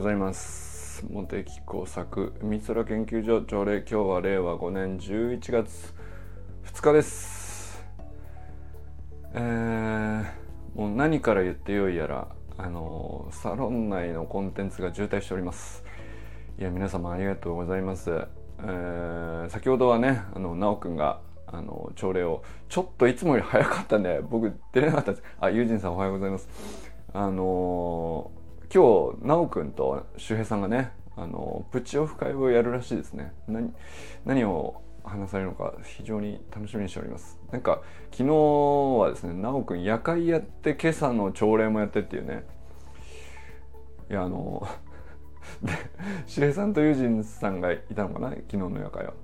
ございます茂木工作三空研究所朝礼今日は令和5年11月2日です。えー、もう何から言ってよいやらあのサロン内のコンテンツが渋滞しております。いや皆様ありがとうございます。えー、先ほどはねあの直くんがあの朝礼をちょっといつもより早かったんで僕出れなかったです。あユージンさんおはようございます。あの今日奈くんと周平さんがねあのプチオフ会をやるらしいですね。何何を話されるのか非常に楽しみにしております。なんか昨日はですね奈くん夜会やって今朝の朝礼もやってっていうね。いやあの で周平さんとユージンさんがいたのかな昨日の夜会は。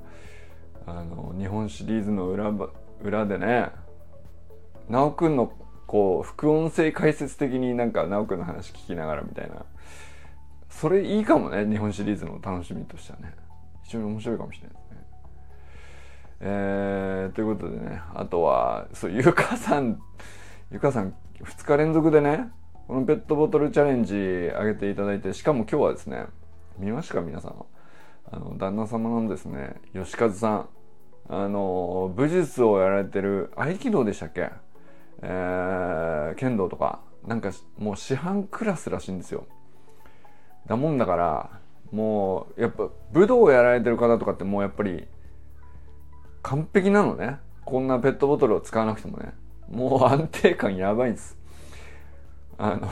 あの日本シリーズの裏裏でね奈くんのこう副音声解説的になんか直くんの話聞きながらみたいな。それいいかもね日本シリーズの楽しみとしてはね。非常に面白いかもしれないですね。えー、ということでねあとはそうゆかさんゆかさん2日連続でねこのペットボトルチャレンジ上げていただいてしかも今日はですね見ましたか皆さんあの旦那様のですね。吉和さん。あの武術をやられてる合気道でしたっけ？えー、剣道とかなんかもう師範クラスらしいんですよ。だもんだからもうやっぱ武道をやられてる方とかってもうやっぱり完璧なのね。こんなペットボトルを使わなくてもね。もう安定感やばいんです。あの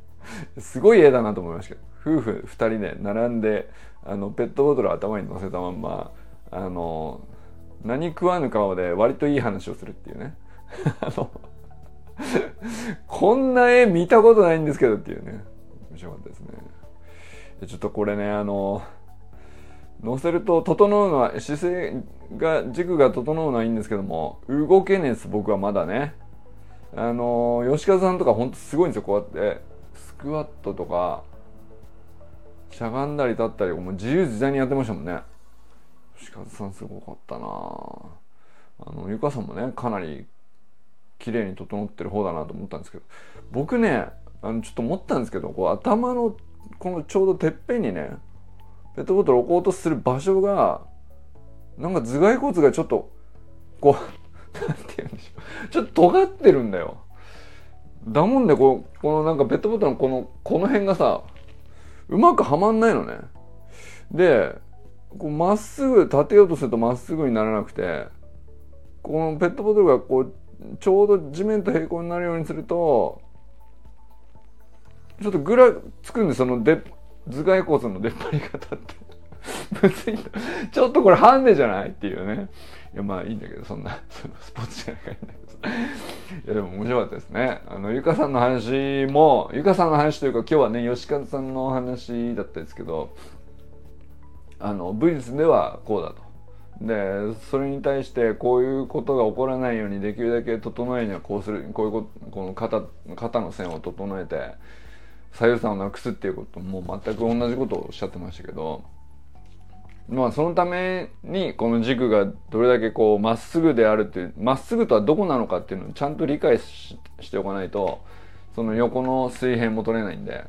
すごい絵だなと思いました。けど夫婦2人で並んであのペットボトルを頭に乗せたまんまあの何食わぬ顔で割といい話をするっていうね。あのこんな絵見たことないんですけどっていうね。面白かったですね。ちょっとこれねあの乗せると整うのは姿勢が軸が整うのはいいんですけども動けねえです僕はまだね。あの吉川さんとかほんとすごいんですよ。こうやってスクワットとかしゃがんだり立ったりもう自由自在にやってましたもんね。吉川さんすごかったなあのゆかさんもねかなり綺麗に整ってる方だなと思ったんですけど僕ねあのちょっと思ったんですけどこう頭のこのちょうどてっぺんにねペットボトル置こうとする場所がなんか頭蓋骨がちょっとこう なんて言うんでしょう。ちょっと尖ってるんだよ。だもんでこうこのなんかペットボトルのこのこの辺がさうまくはまんないのね。でまっすぐ立てようとするとまっすぐにならなくてこのペットボトルがこうちょうど地面と平行になるようにするとちょっとぐらつくんでそので頭蓋骨の出っ張り方って。別にちょっとこれハンデじゃないっていうね。いやまあいいんだけどそんなスポーツじゃないかいいんだけどいやでも面白かったですね。あのゆかさんの話もゆかさんの話というか今日はね吉和さんの話だったんですけどあの武術ではこうだと。でそれに対してこういうことが起こらないようにできるだけ整えにはこうするこういうここの肩肩の線を整えて左右差をなくすっていうことも全く同じことをおっしゃってましたけどまあそのためにこの軸がどれだけこうまっすぐであるっていうまっすぐとはどこなのかっていうのをちゃんと理解しておかないとその横の水平も取れないんで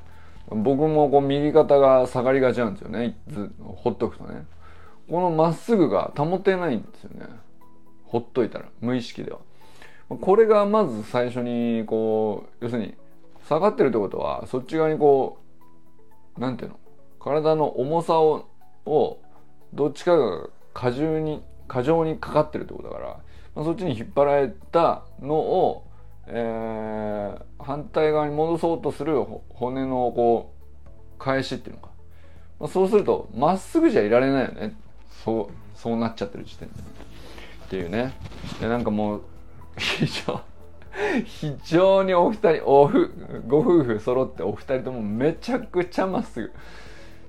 僕もこう右肩が下がりがちなんですよねほっとくとね。このまっすぐが保てないんですよね。ほっといたら無意識では。これがまず最初にこう要するに下がってるってことはそっち側にこうなんていうの体の重さををどっちかが過重に過剰にかかってるってことだから、まあ、そっちに引っ張られたのを、えー、反対側に戻そうとする骨のこう返しっていうのか、まあ、そうするとまっすぐじゃいられないよね。そうそうなっちゃってる時点でっていうね。でなんかもう非常非常にお二人おふご夫婦揃ってお二人ともめちゃくちゃまっすぐ。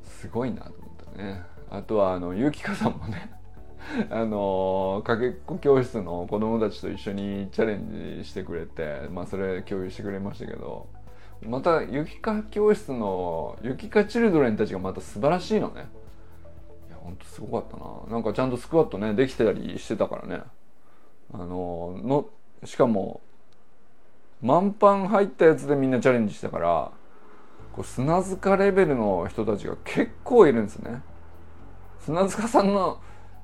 すごいなと思ったね。あとはあのゆきかさんもね。あのかけっこ教室の子供たちと一緒にチャレンジしてくれてまあそれ共有してくれましたけど。またゆきか教室のゆきかチルドレンたちがまた素晴らしいのね。ほんとすごかったな。なんかちゃんとスクワットねできてたりしてたからね。あののしかも満帆入ったやつでみんなチャレンジしたからこう砂塚レベルの人たちが結構いるんですね。砂塚さんの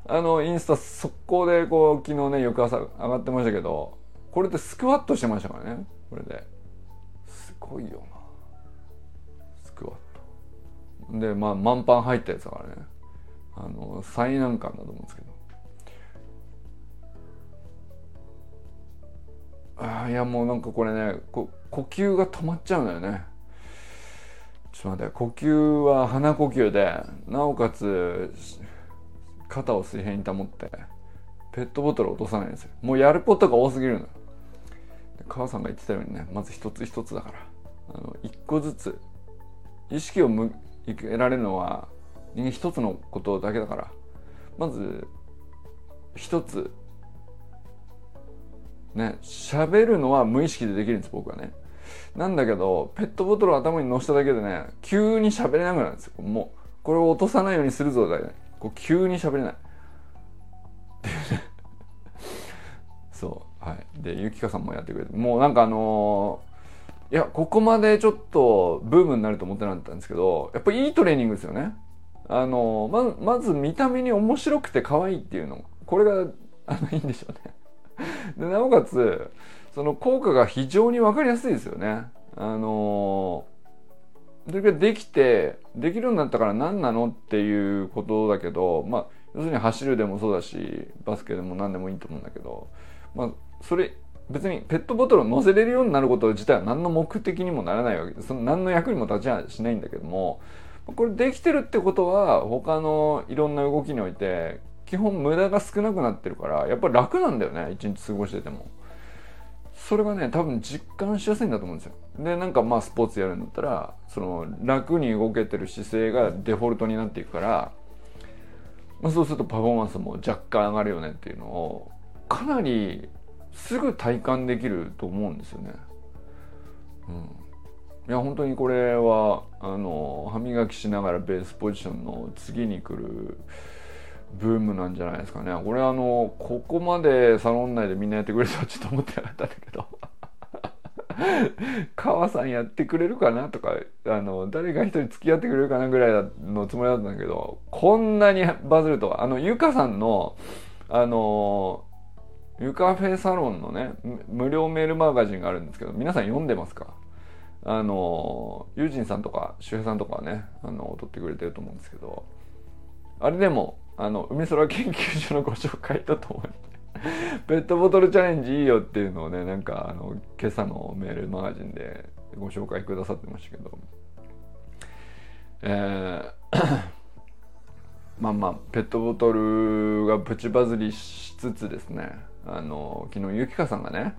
あのインスタ速攻でこう昨日ね翌朝上がってましたけどこれでスクワットしてましたからねこれで。すごいよな。スクワット。でまあ満パン入ったやつだからね。あの最難関だと思うんですけど。ああいやもうなんかこれねこ呼吸が止まっちゃうんだよね。ちょっと待って呼吸は鼻呼吸でなおかつ肩を水平に保ってペットボトル落とさないんですよ。もうやることが多すぎるの母さんが言ってたようにねまず一つ一つだから。あの一個ずつ意識を向けられるのは人間一つのことだけだから。まず一つ。ね喋るのは無意識でできるんです僕はね。なんだけどペットボトルを頭に乗せただけでね急に喋れなくなるんですよ。もうこれを落とさないようにするぞだよねこう急に喋れない。そうはい。でゆきかさんもやってくれて。もうなんかあのー、いやここまでちょっとブームになると思ってなかったんですけどやっぱいいトレーニングですよね。あの、ままず見た目に面白くて可愛いっていうの。これがあのいいんでしょうね。でなおかつその効果が非常に分かりやすいですよね。あの、それができてできるようになったから何なのっていうことだけどまあ要するに走るでもそうだしバスケでも何でもいいと思うんだけどまあそれ別にペットボトルを乗せれるようになること自体は何の目的にもならないわけでその何の役にも立ちはしないんだけどもこれできてるってことは他のいろんな動きにおいて基本無駄が少なくなってるからやっぱり楽なんだよね一日過ごしてても。それがね多分実感しやすいんだと思うんですよ。でなんかまあスポーツやるんだったらその楽に動けてる姿勢がデフォルトになっていくから、まあ、そうするとパフォーマンスも若干上がるよねっていうのをかなりすぐ体感できると思うんですよね。うん、いや本当にこれはあの歯磨きしながらベースポジションの次に来るブームなんじゃないですかね。これあのここまでサロン内でみんなやってくれるとはちょっと思ってなかったんだけど。川さんやってくれるかなとかあの誰か一人付き合ってくれるかなぐらいのつもりだったんだけどこんなにバズるとは。あのゆかさんのあのゆかフェサロンのね無料メールマガジンがあるんですけど皆さん読んでますか？あのユージンさんとか周平さんとかはねあの撮ってくれてると思うんですけどあれでもあの海空研究所のご紹介とともに ペットボトルチャレンジいいよっていうのをねなんかあの今朝のメールマガジンでご紹介くださってましたけどえー まあまあペットボトルがプチバズりしつつですねあの昨日ゆきかさんがね、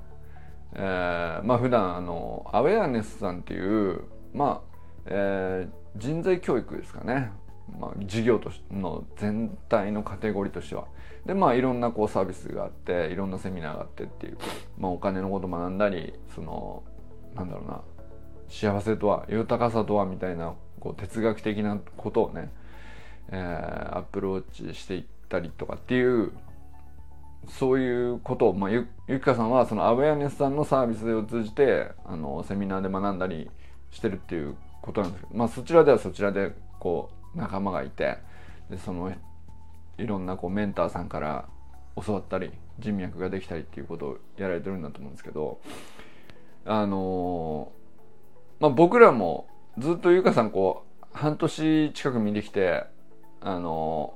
えー、まあ普段あのアウェアネスさんっていうまあ、えー、人材教育ですかね。まあ、事業との全体のカテゴリーとしては。でまあいろんなこうサービスがあっていろんなセミナーがあってっていう、まあ、お金のこと学んだりそのなんだろうな幸せとは豊かさとはみたいなこう哲学的なことをね、えー、アプローチしていったりとかっていうそういうことを、まあ、ゆゆきかさんはそのアウェアネスさんのサービスを通じてあのセミナーで学んだりしてるっていうことなんですけど、まあ、そちらではそちらでこう仲間がいてでそのいろんなこうメンターさんから教わったり人脈ができたりっていうことをやられてるんだと思うんですけどあのまあ僕らもずっとゆかさんこう半年近く見てきてあの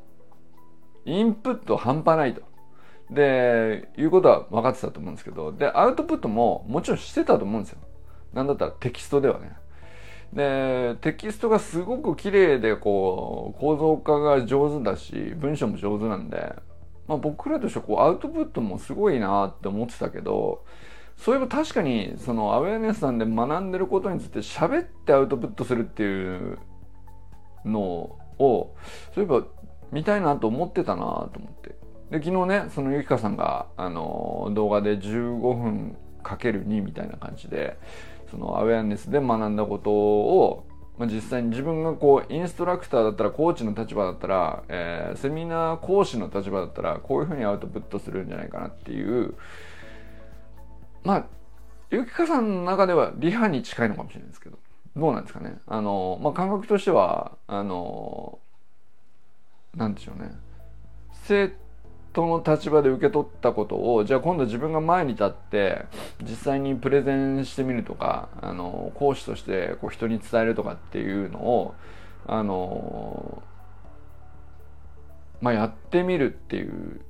インプット半端ないと。で、いうことは分かってたと思うんですけど、で、アウトプットももちろんしてたと思うんですよ。なんだったらテキストではね。でテキストがすごく綺麗でこう構造化が上手だし文章も上手なんで、まあ、僕らとしてはこうアウトプットもすごいなって思ってたけどそういえば確かにそのアウェアネスさんで学んでることについて喋ってアウトプットするっていうのをそういえば見たいなと思ってたなと思ってで昨日ねそのゆきかさんがあの動画で15分かける2みたいな感じでそのアウェアネスで学んだことを、まあ、実際に自分がこうインストラクターだったらコーチの立場だったら、えー、セミナー講師の立場だったらこういうふうにアウトプットするんじゃないかなっていうまあゆきかさんの中ではリハに近いのかもしれないですけどどうなんですかね。あの、まあ、感覚としてはあのなんでしょうね。生徒の立場で受け取ったことをじゃあ今度自分が前に立って実際にプレゼンしてみるとかあの講師としてこう人に伝えるとかっていうのをあのまあやってみるっていう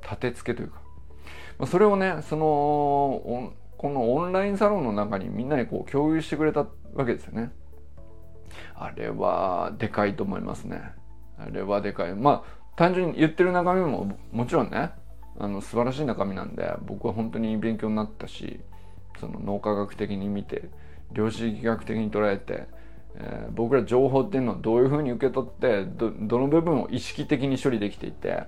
立て付けというか、まあ、それをねそのこのオンラインサロンの中にみんなにこう共有してくれたわけですよね。あれはでかいと思いますね。あれはでかい。まあ単純に言ってる中身ももちろんねあの素晴らしい中身なんで僕は本当に勉強になったしその脳科学的に見て量子力学的に捉えて、えー、僕ら情報っていうのをどういうふうに受け取ってどどの部分を意識的に処理できていて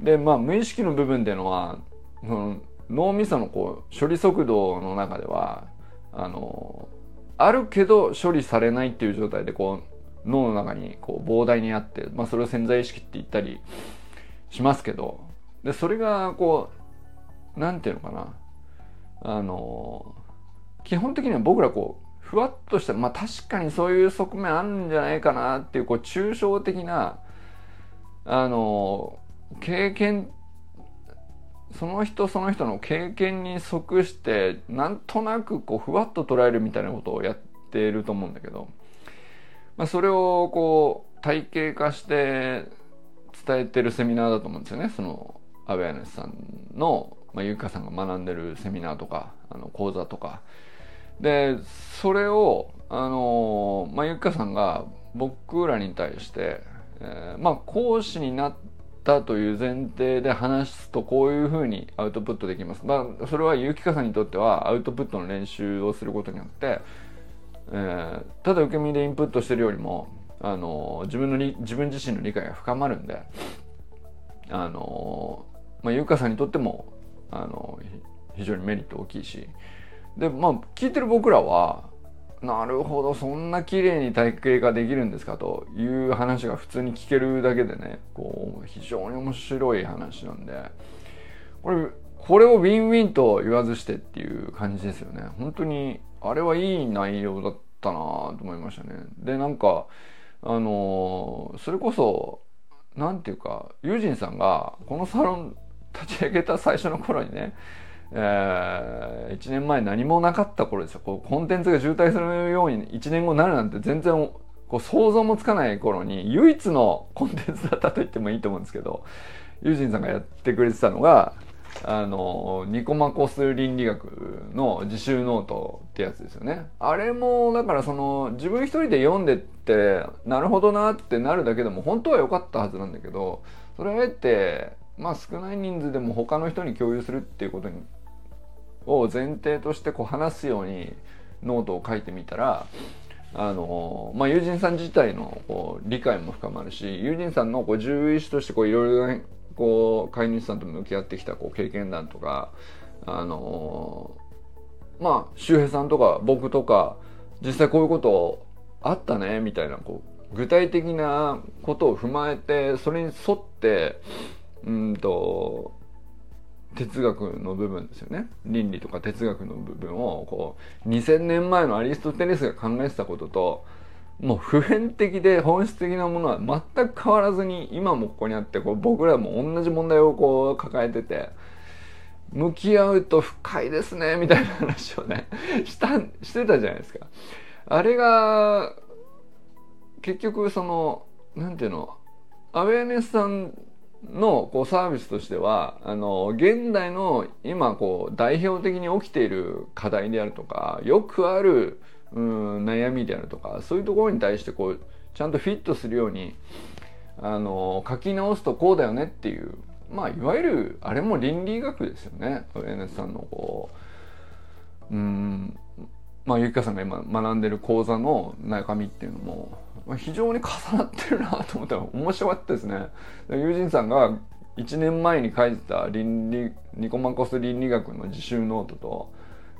でまあ無意識の部分っていうのはその脳みそのこう処理速度の中ではあのあるけど処理されないっていう状態でこう脳の中にこう膨大にあって、まあ、それを潜在意識って言ったりしますけどでそれがこう何て言うのかな。あの基本的には僕らこうふわっとしたまあ確かにそういう側面あるんじゃないかなっていうこう抽象的なあの経験その人その人の経験に即してなんとなくこうふわっと捉えるみたいなことをやっていると思うんだけど、まあ、それをこう体系化して伝えてるセミナーだと思うんですよねそのアウェアネスさんの、まあ、ゆかさんが学んでるセミナーとかあの講座とかでそれをあの、まあ、ゆかさんが僕らに対して、えー、まあ講師になってたという前提で話すとこういうふうにアウトプットできます。まあ、それは結城さんにとってはアウトプットの練習をすることによって、えー、ただ受け身でインプットしてるよりも、あの自分の自分自身の理解が深まるんで、あのまあ、ゆかさんにとっても、あの非常にメリット大きいし、で、まあ、聞いてる僕らは、なるほどそんな綺麗に体系ができるんですかという話が普通に聞けるだけでねこう非常に面白い話なんでこれこれをウィンウィンと言わずしてっていう感じですよね。本当にあれはいい内容だったなと思いましたね。でなんかあのそれこそ何て言うかユージンさんがこのサロン立ち上げた最初の頃にねえー、1年前何もなかった頃ですよ。こうコンテンツが渋滞するように1年後になるなんて全然こう想像もつかない頃に唯一のコンテンツだったと言ってもいいと思うんですけどユージンさんがやってくれてたのがあのニコマコス倫理学の自習ノートってやつですよね。あれもだからその自分一人で読んでってなるほどなってなるだけでも本当は良かったはずなんだけどそれあえてまあ少ない人数でも他の人に共有するっていうことにを前提としてこう話すようにノートを書いてみたらあのまあ、友人さん自体のこう理解も深まるし友人さんのこう獣医師としていろいろこう飼い主さんと向き合ってきたこう経験談とかあのまあ周平さんとか僕とか実際こういうことあったねみたいなこう具体的なことを踏まえてそれに沿ってうんと哲学の部分ですよね。倫理とか哲学の部分をこう2000年前のアリストテレスが考えてたことともう普遍的で本質的なものは全く変わらずに今もここにあってこう僕らも同じ問題をこう抱えてて向き合うと深いですねみたいな話をね したしてたじゃないですか。あれが結局その何ていうのアウェアネスさんのこうサービスとしてはあの現代の今こう代表的に起きている課題であるとかよくあるうん悩みであるとかそういうところに対してこうちゃんとフィットするようにあの書き直すとこうだよねっていうまあいわゆるあれも倫理学ですよね上根さんのこううんまあゆきかさんが今学んでる講座の中身っていうのも非常に重なってるなと思ったら面白かったですね。友人さんが1年前に書いてた倫理ニコマコス倫理学の自習ノートと、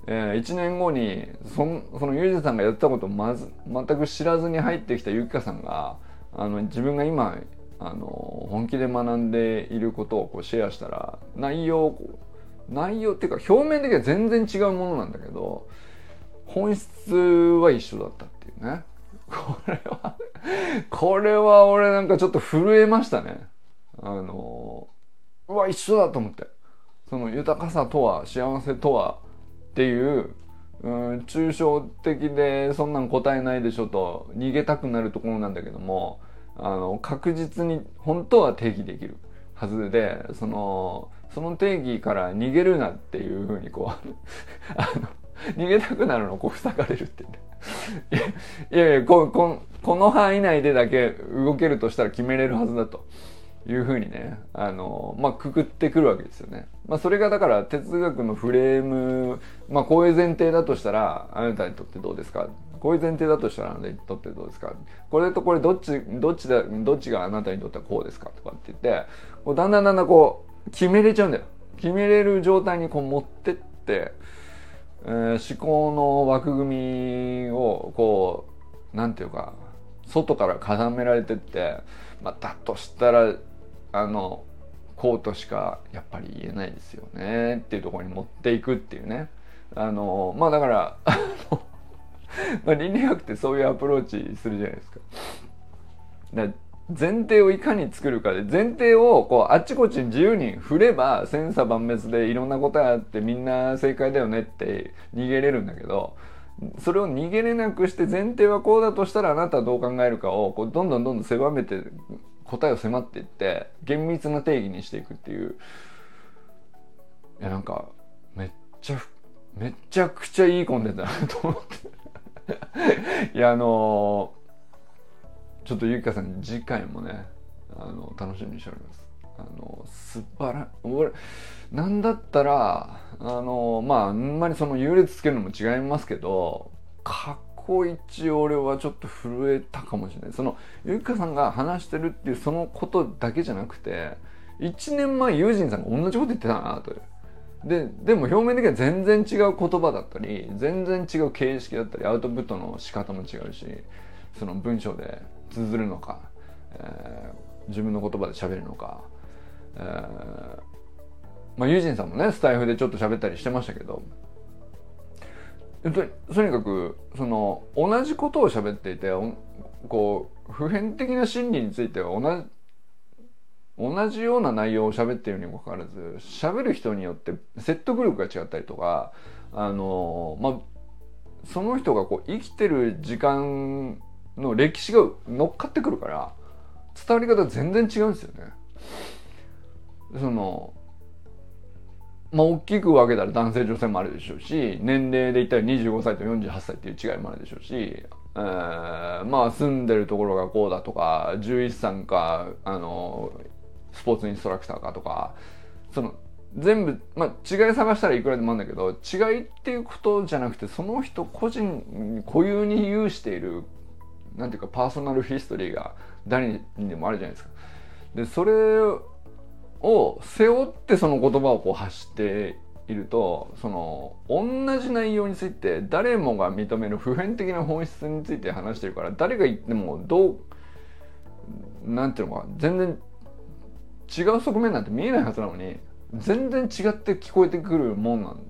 えー、1年後にそその友人さんがやったことをまず全く知らずに入ってきたゆきかさんがあの自分が今あの本気で学んでいることをこうシェアしたら内容内容っていうか表面的には全然違うものなんだけど本質は一緒だったっていうね。これはこれは俺なんかちょっと震えましたね。あのうわ一緒だと思って。その豊かさとは幸せとはっていううん抽象的でそんなん答えないでしょと逃げたくなるところなんだけどもあの確実に本当は定義できるはずでそのその定義から逃げるなっていうふうにこう あの逃げたくなるのをこう塞がれるってね。いやいやこここの範囲内でだけ動けるとしたら決めれるはずだと。いうふうにねあのまあくくってくるわけですよね。まあ、それがだから哲学のフレームまあこういう前提だとしたらあなたにとってどうですか？こういう前提だとしたらあなたにとってどうですか？これとこれどっちどっちだどっちがあなたにとってはこうですか？とかって言ってこうだんだんだんだんこう決めれちゃうんだよ。決めれる状態にこう持ってってえー、思考の枠組みをこうなんていうか外から固められてって、まあ、だとしたらあのこうとしかやっぱり言えないですよねっていうところに持っていくっていうねあのまあだから まあ倫理学ってそういうアプローチするじゃないですか。だ前提をいかに作るかで前提をこうあっちこっちに自由に振れば千差万別でいろんなことがあってみんな正解だよねって逃げれるんだけどそれを逃げれなくして前提はこうだとしたらあなたはどう考えるかをこうどんどんどんどん狭めて答えを迫っていって厳密な定義にしていくっていう。いやなんかめっちゃめちゃくちゃいいコンテンツだなと思って。いやあのーちょっとゆきかさん次回もねあの楽しみにしております。あの素晴ら俺なんだったらあのまああんまりその優劣つけるのも違いますけど過去一俺はちょっと震えたかもしれない。そのゆきかさんが話してるっていうそのことだけじゃなくて1年前ユージンさんが同じこと言ってたなという。ででも表面的には全然違う言葉だったり全然違う形式だったりアウトプットの仕方も違うしその文章で綴るのか、えー、自分の言葉で喋るのか、えー、まあユージンさんもねスタイフでちょっと喋ったりしてましたけどととにかくその同じことを喋っていてこう普遍的な真理については同じ同じような内容を喋っているにもかかわらず喋る人によって説得力が違ったりとかあのまあその人がこう生きてる時間の歴史が乗っかってくるから伝わり方全然違うんですよね。そのまあ大きく分けたら男性女性もあるでしょうし年齢で言ったら25歳と48歳っていう違いもあるでしょうし、えー、まあ住んでるところがこうだとか獣医師さんかあのスポーツインストラクターかとかその全部、まあ、違い探したらいくらでもあるんだけど違いっていうことじゃなくてその人個人固有に有しているなんていうかパーソナルヒストリーが誰にでもあるじゃないですか。でそれをを背負ってその言葉をこう発しているとその同じ内容について誰もが認める普遍的な本質について話してるから誰が言ってもどうなんていうのか全然違う側面なんて見えないはずなのに全然違って聞こえてくるもんなん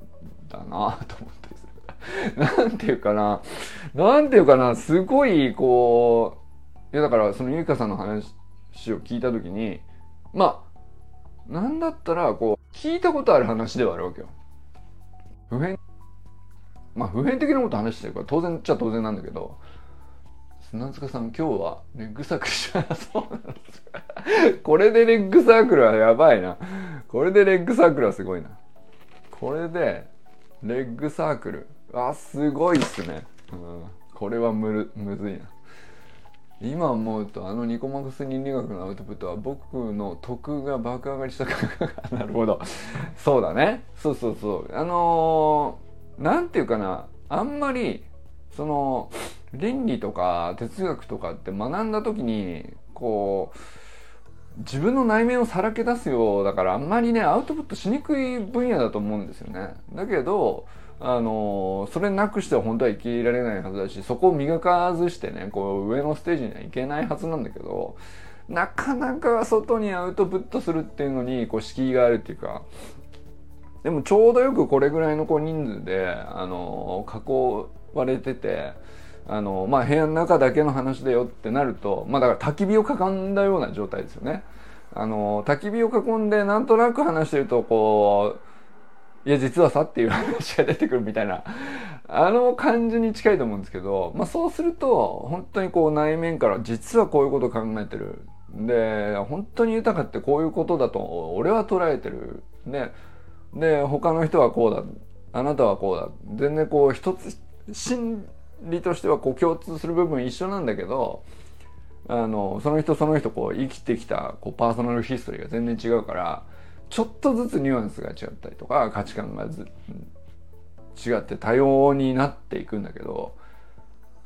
だなと思ってなんていうかな、なんていうかな、すごい、こう、いやだからそのゆいかさんの話を聞いた時に、まあ、なんだったら、こう、聞いたことある話ではあるわけよ。普遍、まあ普遍的なこと話してるから当然っちゃ当然なんだけど、砂塚さん今日はレッグサークルしそうなんですか？これでレッグサークルはやばいな。これでレッグサークルはすごいな。これで、レッグサークル。あすごいっすね、うん、これはむむずいな今思うとあのニコマクス倫理学のアウトプットは僕の徳が爆上がりしたからなるほど。そうだね。そうそうそう。あのー、なんていうかな。あんまりその倫理とか哲学とかって学んだ時にこう自分の内面をさらけ出すようだからあんまりねアウトプットしにくい分野だと思うんですよね。だけどあのそれなくしては本当は生きられないはずだしそこを磨かずしてねこう上のステージにはいけないはずなんだけどなかなか外にアウトプットするっていうのにこう敷居があるっていうかでもちょうどよくこれぐらいのこう人数であの加工われててあのまあ部屋の中だけの話だよってなるとまあだから焚き火を囲んだような状態ですよね。あの焚き火を囲んでなんとなく話してるとこういや実はさっていう話が出てくるみたいな。あの感じに近いと思うんですけど、まあ、そうすると本当にこう内面から実はこういうことを考えてる。で本当に豊かってこういうことだと俺は捉えてる。でで他の人はこうだ。あなたはこうだ。全然こう一つ心理としてはこう共通する部分一緒なんだけどあのその人その人こう生きてきたこうパーソナルヒストリーが全然違うからちょっとずつニュアンスが違ったりとか価値観がず違って多様になっていくんだけど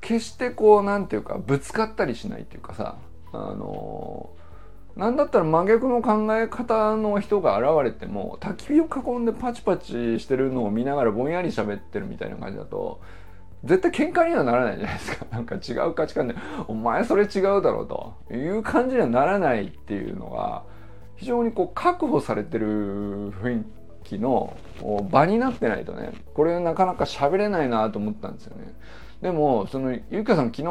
決してこうなんていうかぶつかったりしないっていうかさあのなんだったら真逆の考え方の人が現れても焚き火を囲んでパチパチしてるのを見ながらぼんやり喋ってるみたいな感じだと絶対喧嘩にはならないじゃないですか。なんか違う価値観で、お前それ違うだろうという感じにはならないっていうのが、非常にこう確保されてる雰囲気の場になってないとね、これなかなか喋れないなと思ったんですよね。でも、その、ゆきかさん昨日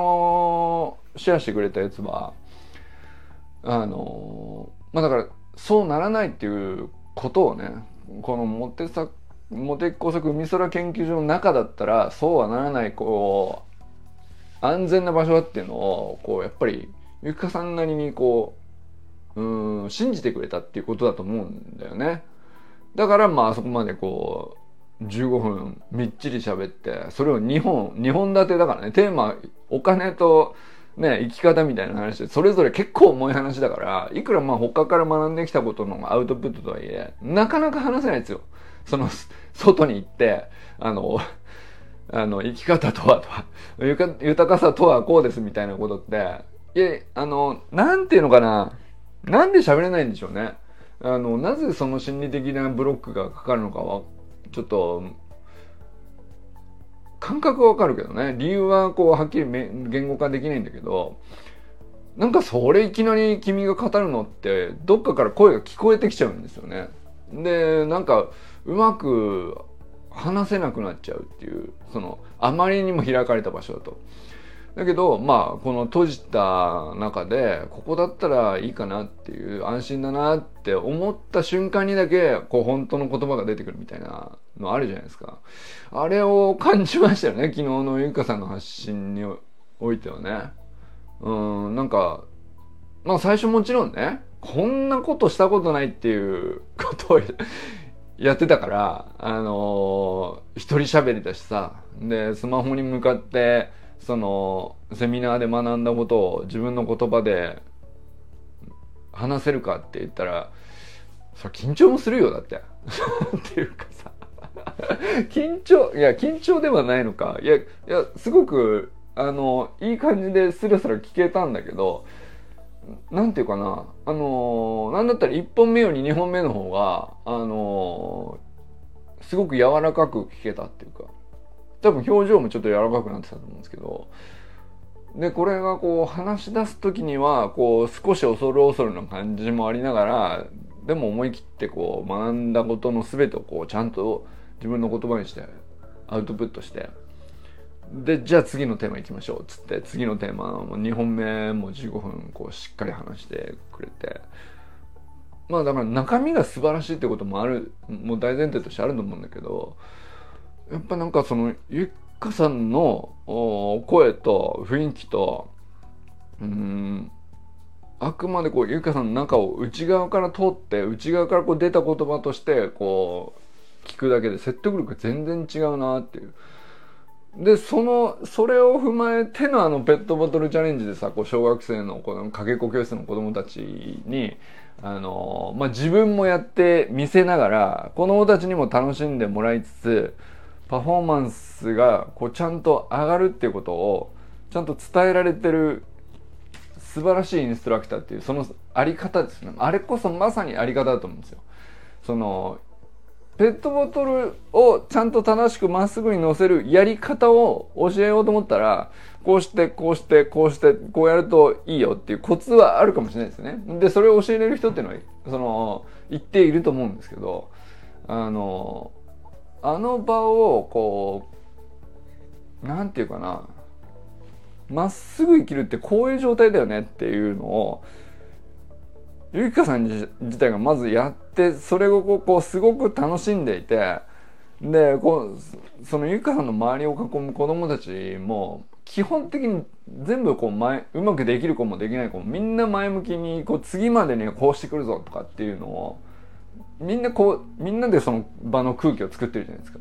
シェアしてくれたやつは、あの、まあだから、そうならないっていうことをね、このモテ作茂木工作海空研究所の中だったらそうはならないこう安全な場所だっていうのをこうやっぱりゆきかさんなりにこううん信じてくれたっていうことだと思うんだよね。だからまあそこまでこう15分みっちり喋ってそれを2本2本立てだからねテーマお金とね生き方みたいな話でそれぞれ結構重い話だからいくらまあ他から学んできたことのアウトプットとはいえなかなか話せないですよ。その、外に行って、あの、あの、生き方とは、とは、豊かさとはこうですみたいなことって、いや、あの、なんていうのかな、なんで喋れないんでしょうね。あの、なぜその心理的なブロックがかかるのかは、ちょっと、感覚はわかるけどね。理由はこう、はっきり言語化できないんだけど、なんかそれいきなり君が語るのって、どっかから声が聞こえてきちゃうんですよね。で、なんか、うまく話せなくなっちゃうっていうそのあまりにも開かれた場所だと。だけどまあこの閉じた中でここだったらいいかなっていう安心だなって思った瞬間にだけこう本当の言葉が出てくるみたいなのあるじゃないですか。あれを感じましたよね昨日のゆかさんの発信においてはね。うんなんかまあ最初もちろんねこんなことしたことないっていうことをやってたから、あのー、一人喋りだしさ、で、スマホに向かって、その、セミナーで学んだことを自分の言葉で話せるかって言ったら、それ緊張もするよ、だって。っていうかさ、緊張、いや、緊張ではないのか。いや、いや、すごく、あの、いい感じでスラスラ聞けたんだけど、なんていうかな、あのー、なんだったら1本目より2本目の方が、あの、すごく柔らかく聞けたっていうか、多分表情もちょっと柔らかくなってたと思うんですけど、で、これがこう話し出す時には、こう少し恐る恐るな感じもありながら、でも思い切ってこう学んだことの全てをこうちゃんと自分の言葉にしてアウトプットして、で、じゃあ次のテーマ行きましょうっ。つって、次のテーマも2本目も15分こうしっかり話してくれて。まあだから中身が素晴らしいってこともある、もう大前提としてあると思うんだけど、やっぱなんかその、ゆっかさんの声と雰囲気と、うん、あくまでこう、ゆっかさんの中を内側から通って、内側からこう出た言葉として、こう、聞くだけで説得力が全然違うなっていう。で、その、それを踏まえてのあのペットボトルチャレンジでさ、こう小学生のこのかけっこ教室の子供たちに、あの、まあ、自分もやって見せながら、子供たちにも楽しんでもらいつつ、パフォーマンスがこうちゃんと上がるっていうことを、ちゃんと伝えられてる素晴らしいインストラクターっていう、そのあり方ですね。あれこそまさにあり方だと思うんですよ。その、ペットボトルをちゃんと正しくまっすぐに乗せるやり方を教えようと思ったら、こうして、こうして、こうして、こうやるといいよっていうコツはあるかもしれないですね。で、それを教えれる人っていうのは、その、一定いると思うんですけど、あの、あの場をこう、なんていうかなまっすぐ生きるってこういう状態だよねっていうのをゆきかさん自体がまずやってそれをこうすごく楽しんでいてでこうそのゆきかさんの周りを囲む子供たちも基本的に全部こう前うまくできる子もできない子もみんな前向きにこう次までにこうしてくるぞとかっていうのをみんなこうみんなでその場の空気を作ってるじゃないですか。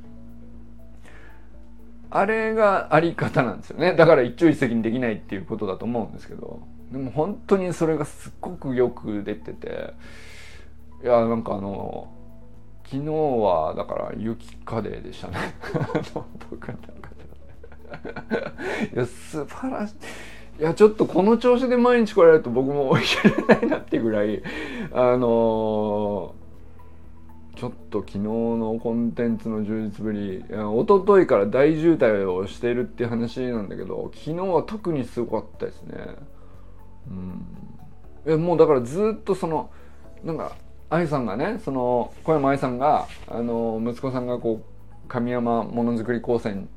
あれがあり方なんですよね。だから一朝一夕にできないっていうことだと思うんですけど。でも本当にそれがすっごくよく出てて。いやなんかあの昨日はだから雪カレーでしたね。僕の中でいや素晴らしい。いやちょっとこの調子で毎日来られると僕も追い切れないなっていうぐらいあのーちょっと昨日のコンテンツの充実ぶり一昨日から大渋滞をしているっていう話なんだけど昨日は特にすごかったですね。うん。えもうだからずっとそのなんか愛さんがねその小山愛さんがあの息子さんがこう神山ものづくり高専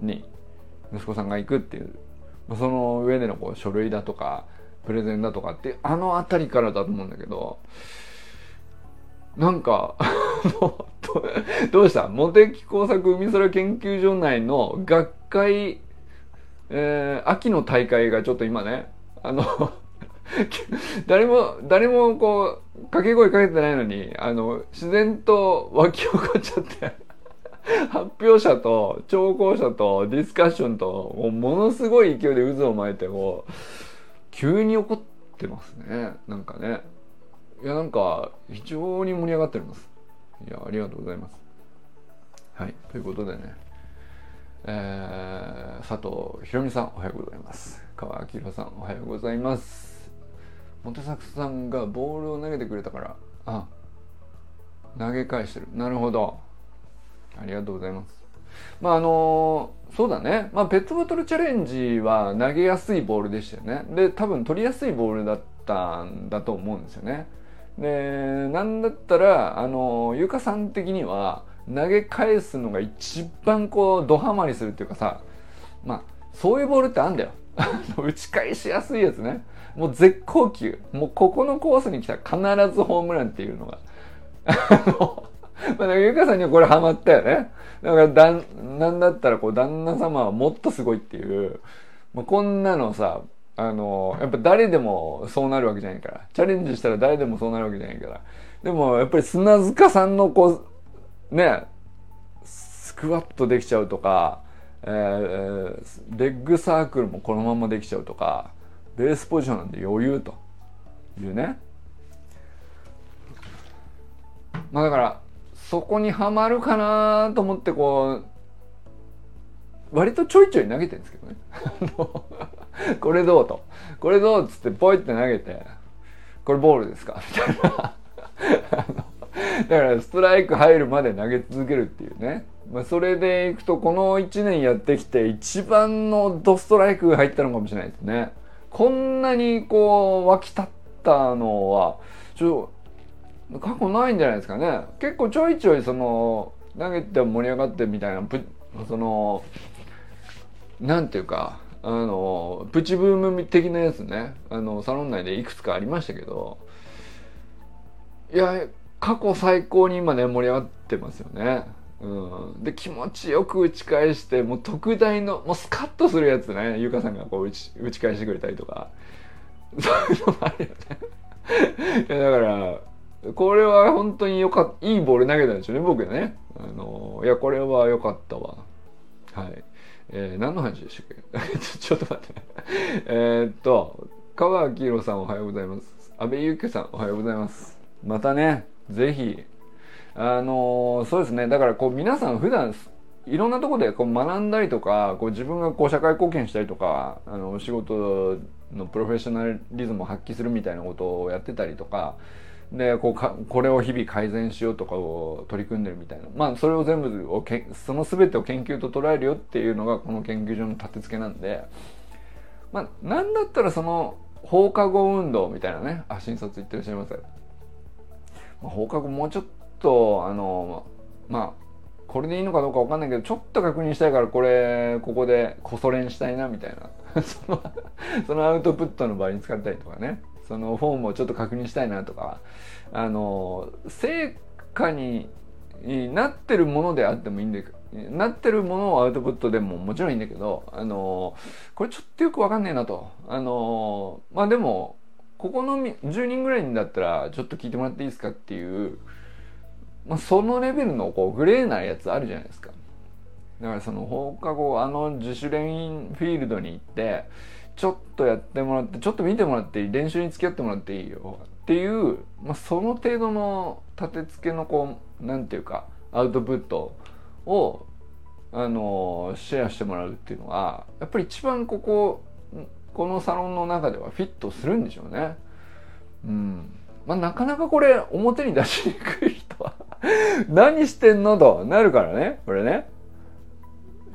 に息子さんが行くっていうその上でのこう書類だとかプレゼンだとかってあの辺りからだと思うんだけどなんか どうした？茂木工作海空研究所内の学会、えー、秋の大会がちょっと今ね、あの 誰も、誰もこう、掛け声かけてないのに、あの、自然と湧き起こっちゃって 発表者と聴講者とディスカッションと、もものすごい勢いで渦を巻いて、こう、急に起こってますね。なんかね。いやなんか非常に盛り上がっております。いやありがとうございます。はいということでね。えー、佐藤ひろみさんおはようございます。川明さんおはようございます。モテサクさんがボールを投げてくれたからあ投げ返してる。なるほど。ありがとうございます。まああのそうだね、まあ、ペットボトルチャレンジは投げやすいボールでしたよね。で多分取りやすいボールだったんだと思うんですよね。でなんだったらあのゆかさん的には投げ返すのが一番こうドハマりするっていうかさまあそういうボールってあんだよ。打ち返しやすいやつね。もう絶好球。もうここのコースに来たら必ずホームランっていうのが。あ のまあ、ゆかさんにはこれハマったよね。だからだんなんだったらこう旦那様はもっとすごいっていう、まあ、こんなのさあのやっぱ誰でもそうなるわけじゃないから。チャレンジしたら誰でもそうなるわけじゃないから。でもやっぱり砂塚さんのこうねスクワットできちゃうとか、えー、レッグサークルもこのままできちゃうとかベースポジションなんで余裕というね。まあだからそこにはまるかなと思ってこう割とちょいちょい投げてるんですけどね。これどうと。これどうっつってポイって投げて、これボールですか？みたいな。だからストライク入るまで投げ続けるっていうね。まあ、それでいくとこの1年やってきて一番のドストライクが入ったのかもしれないですね。こんなにこう湧き立ったのはちょっと過去ないんじゃないですかね。結構ちょいちょいその投げて盛り上がってみたいなそのなんていうかあのプチブーム的なやつね。あのサロン内でいくつかありましたけど。いや過去最高に今ね盛り上がってますよね。うん、で気持ちよく打ち返してもう特大のもうスカッとするやつね。ゆかさんがこう打ち打ち返してくれたりとか。そういうのもあるよね。いやだからこれは本当によかいいボール投げたんでしょうね僕ね。あのいやこれは良かったわ。はい。えー、何の話でしたっけ？ちょっと待って。えっと川明宏さんおはようございます。安倍ゆきさんおはようございます。またねぜひあのー、そうですね。だからこう皆さん普段いろんなところでこう学んだりとかこう自分がこう社会貢献したりとかあのお仕事のプロフェッショナリズムを発揮するみたいなことをやってたりとかでこうかこれを日々改善しようとかを取り組んでるみたいな。まあそれを全部をけその全てを研究と捉えるよっていうのがこの研究所の立て付けなんで。まあなんだったらその放課後運動みたいなね。あ新卒言ってらっしゃいませ、まあ、放課後もうちょっとあのまあこれでいいのかどうかわかんないけどちょっと確認したいからこれここでこそ練したいなみたいな。そのそのアウトプットの場合に使ったりとかね。そのフォームをちょっと確認したいなとかあの成果になってるものであってもいいんだけどなってるものをアウトプットでももちろんいいんだけどあのこれちょっとよくわかんねえなと。あのまあでもここの10人ぐらいにだったらちょっと聞いてもらっていいですかっていう、まあ、そのレベルのこうグレーなやつあるじゃないですか。だからその放課後あの自主練フィールドに行ってちょっとやってもらってちょっと見てもらっていい？練習に付き合ってもらっていいよ？っていう、まあ、その程度の立て付けのこうなんていうかアウトプットをあのシェアしてもらうっていうのはやっぱり一番こここのサロンの中ではフィットするんでしょうね。うんまあ、なかなかこれ表に出しにくい人は 何してんのとなるからねこれね。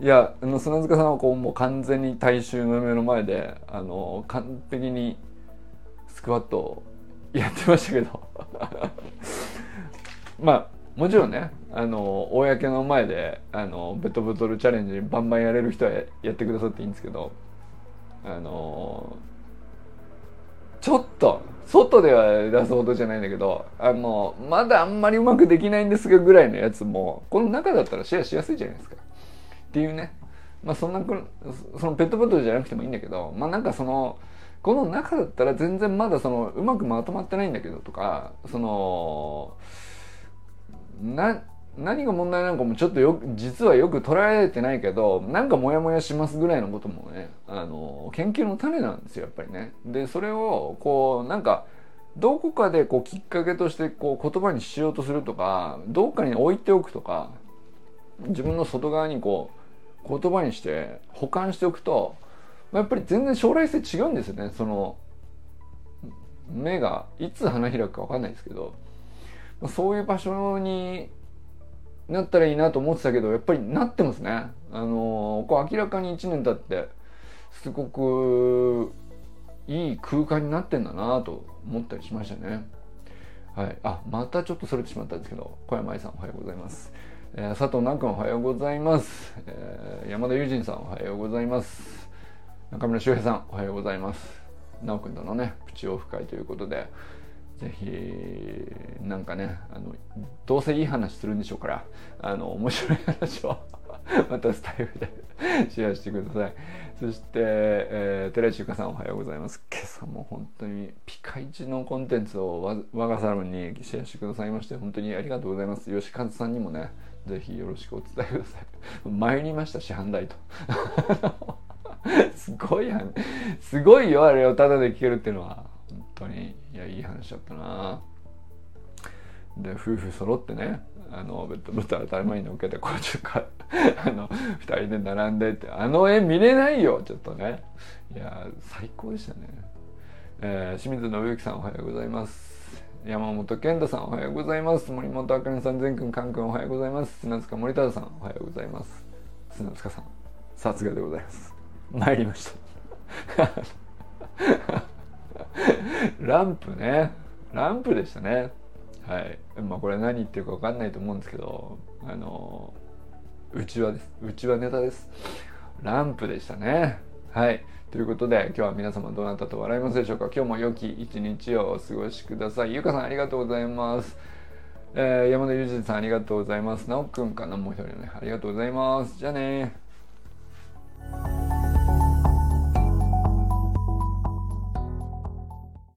いやあの砂塚さんはこうもう完全に大衆の目の前であの完璧にスクワットをやってましたけど。まあもちろんねあの公の前であのペットボトルチャレンジバンバンやれる人はやってくださっていいんですけどあのちょっと外では出すほどじゃないんだけどあのまだあんまりうまくできないんですがぐらいのやつもこの中だったらシェアしやすいじゃないですか。っていうねまあそんなそのペットボトルじゃなくてもいいんだけどまあなんかそのこの中だったら全然まだそのうまくまとまってないんだけどとかそのな何が問題なのかもちょっとよ実はよく捉えてないけどなんかモヤモヤしますぐらいのこともねあの研究の種なんですよやっぱりね。でそれをこうなんかどこかでこうきっかけとしてこう言葉にしようとするとかどっかに置いておくとか自分の外側にこう言葉にして保管しておくとやっぱり全然将来性違うんですよねその目がいつ花開くか分かんないですけどそういう場所になったらいいなと思ってたけどやっぱりなってますね。あのこう明らかに1年経ってすごくいい空間になってんだなと思ったりしましたね。はい、あまたちょっとそれてしまったんですけど小山愛さんおはようございます。えー、佐藤南君おはようございます、えー、山田友人さんおはようございます。中村修平さんおはようございます。直君とのねプチオフ会ということでぜひなんかねあのどうせいい話するんでしょうからあの面白い話を またスタイルでシェアしてください。そして、えー、寺地ゆかさんおはようございます。今朝も本当にピカイチのコンテンツを我がサロンにシェアしてくださいまして本当にありがとうございます。吉和さんにもねぜひよろしくお伝えください。参りました市販代と。すごいやんすごいよあれをタダで聞けるっていうのは本当にいやいい話だったな。で夫婦揃ってねあのベッドのタラ前に乗っけてこうちょっと あの2人で並んでってあの絵見れないよちょっとね。いや最高でしたね、えー、清水信之さんおはようございます。山本健太さんおはようございます。森本あかねさん善くんかんくんおはようございます。砂塚森田さんおはようございます。砂塚さん。さすがでございます。参りました。ランプね。ランプでしたね。はい。まあこれ何言ってるか分かんないと思うんですけどあのうちわです。うちわネタです。ランプでしたね。はい。ということで今日は皆様どうなったと笑いますでしょうか？今日も良き一日をお過ごしください。ゆかさんありがとうございます、えー、山田裕二さんありがとうございます。なおくんかな？もう一人ね。ありがとうございます。じゃあね